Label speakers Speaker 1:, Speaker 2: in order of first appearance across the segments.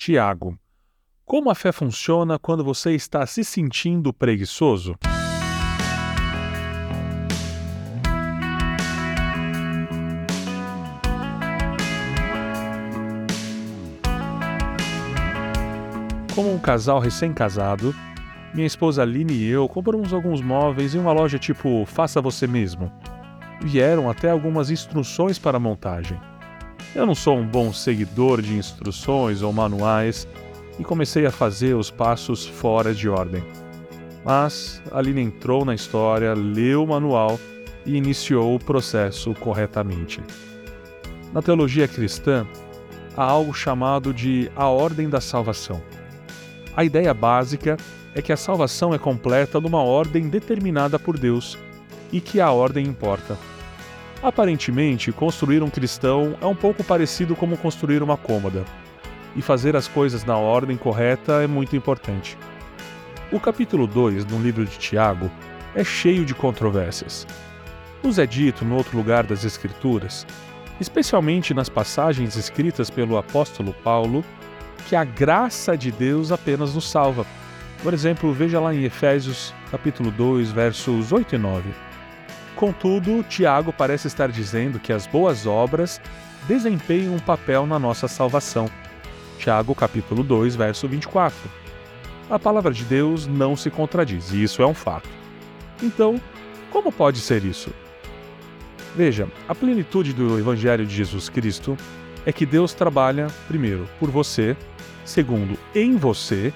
Speaker 1: Tiago. Como a fé funciona quando você está se sentindo preguiçoso? Como um casal recém-casado, minha esposa Aline e eu compramos alguns móveis em uma loja tipo Faça Você Mesmo. Vieram até algumas instruções para montagem. Eu não sou um bom seguidor de instruções ou manuais e comecei a fazer os passos fora de ordem. Mas Aline entrou na história, leu o manual e iniciou o processo corretamente. Na teologia cristã, há algo chamado de a ordem da salvação. A ideia básica é que a salvação é completa numa ordem determinada por Deus e que a ordem importa. Aparentemente, construir um cristão é um pouco parecido como construir uma cômoda, e fazer as coisas na ordem correta é muito importante. O capítulo 2 no livro de Tiago é cheio de controvérsias. Nos é dito no outro lugar das Escrituras, especialmente nas passagens escritas pelo apóstolo Paulo, que a graça de Deus apenas nos salva. Por exemplo, veja lá em Efésios capítulo 2, versos 8 e 9. Contudo, Tiago parece estar dizendo que as boas obras desempenham um papel na nossa salvação. Tiago capítulo 2, verso 24. A palavra de Deus não se contradiz, e isso é um fato. Então, como pode ser isso? Veja, a plenitude do Evangelho de Jesus Cristo é que Deus trabalha, primeiro, por você, segundo, em você,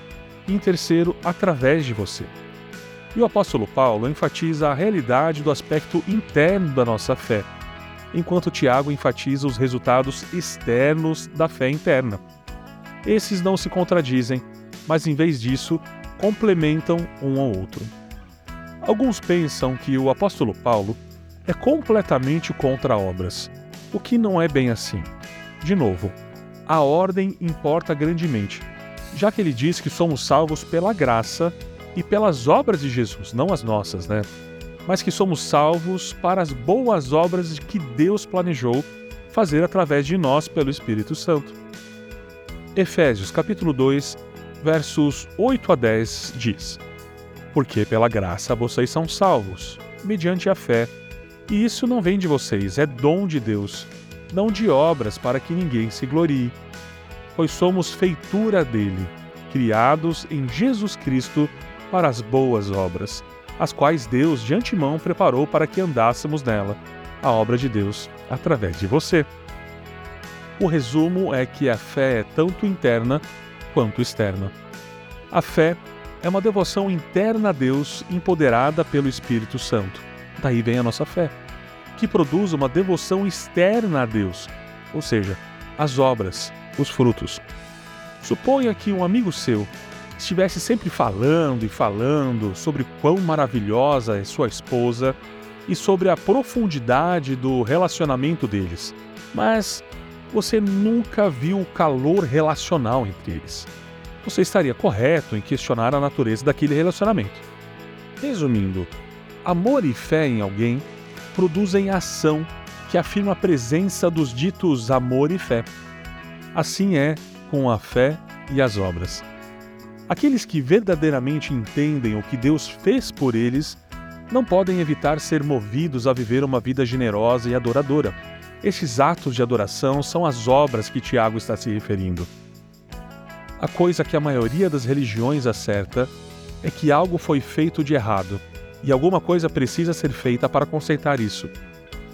Speaker 1: e em terceiro, através de você. E o apóstolo Paulo enfatiza a realidade do aspecto interno da nossa fé, enquanto Tiago enfatiza os resultados externos da fé interna. Esses não se contradizem, mas em vez disso, complementam um ao outro. Alguns pensam que o apóstolo Paulo é completamente contra obras, o que não é bem assim. De novo, a ordem importa grandemente, já que ele diz que somos salvos pela graça e pelas obras de Jesus, não as nossas, né? Mas que somos salvos para as boas obras que Deus planejou fazer através de nós pelo Espírito Santo. Efésios capítulo 2, versos 8 a 10 diz: Porque pela graça vocês são salvos, mediante a fé. E isso não vem de vocês, é dom de Deus, não de obras para que ninguém se glorie. Pois somos feitura dele, criados em Jesus Cristo para as boas obras, as quais Deus de antemão preparou para que andássemos nela, a obra de Deus através de você. O resumo é que a fé é tanto interna quanto externa. A fé é uma devoção interna a Deus empoderada pelo Espírito Santo. Daí vem a nossa fé, que produz uma devoção externa a Deus, ou seja, as obras, os frutos. Suponha que um amigo seu estivesse sempre falando e falando sobre quão maravilhosa é sua esposa e sobre a profundidade do relacionamento deles, mas você nunca viu o calor relacional entre eles. Você estaria correto em questionar a natureza daquele relacionamento. Resumindo, amor e fé em alguém produzem ação que afirma a presença dos ditos amor e fé. Assim é com a fé e as obras. Aqueles que verdadeiramente entendem o que Deus fez por eles não podem evitar ser movidos a viver uma vida generosa e adoradora. Estes atos de adoração são as obras que Tiago está se referindo. A coisa que a maioria das religiões acerta é que algo foi feito de errado e alguma coisa precisa ser feita para consertar isso.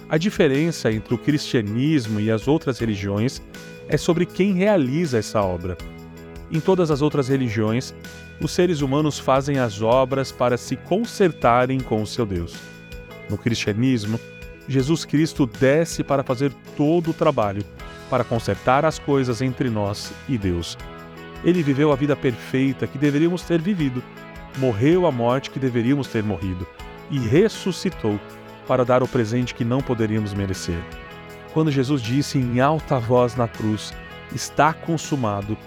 Speaker 1: A diferença entre o cristianismo e as outras religiões é sobre quem realiza essa obra. Em todas as outras religiões, os seres humanos fazem as obras para se consertarem com o seu Deus. No cristianismo, Jesus Cristo desce para fazer todo o trabalho, para consertar as coisas entre nós e Deus. Ele viveu a vida perfeita que deveríamos ter vivido, morreu a morte que deveríamos ter morrido e ressuscitou para dar o presente que não poderíamos merecer. Quando Jesus disse em alta voz na cruz: Está consumado,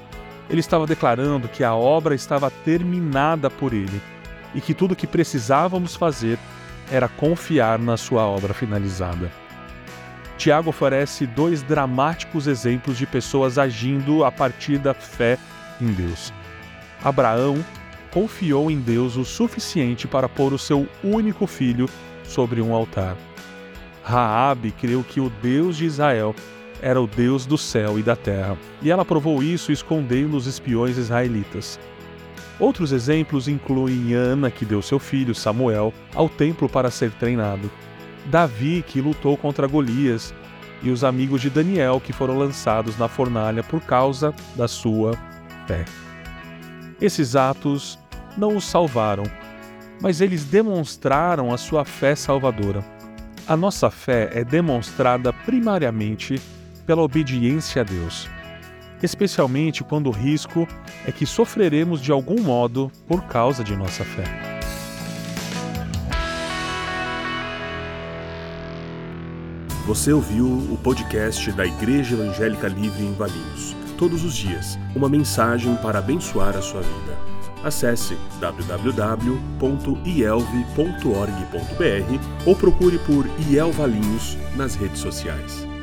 Speaker 1: ele estava declarando que a obra estava terminada por ele e que tudo o que precisávamos fazer era confiar na sua obra finalizada. Tiago oferece dois dramáticos exemplos de pessoas agindo a partir da fé em Deus. Abraão confiou em Deus o suficiente para pôr o seu único filho sobre um altar. Raabe creu que o Deus de Israel era o Deus do céu e da terra, e ela provou isso escondendo os espiões israelitas. Outros exemplos incluem Ana, que deu seu filho, Samuel, ao templo para ser treinado, Davi, que lutou contra Golias, e os amigos de Daniel, que foram lançados na fornalha por causa da sua fé. Esses atos não os salvaram, mas eles demonstraram a sua fé salvadora. A nossa fé é demonstrada primariamente pela obediência a Deus especialmente quando o risco é que sofreremos de algum modo por causa de nossa fé.
Speaker 2: Você ouviu o podcast da Igreja Evangélica Livre em Valinhos. Todos os dias, uma mensagem para abençoar a sua vida. Acesse www.ielve.org.br ou procure por IEL Valinhos nas redes sociais.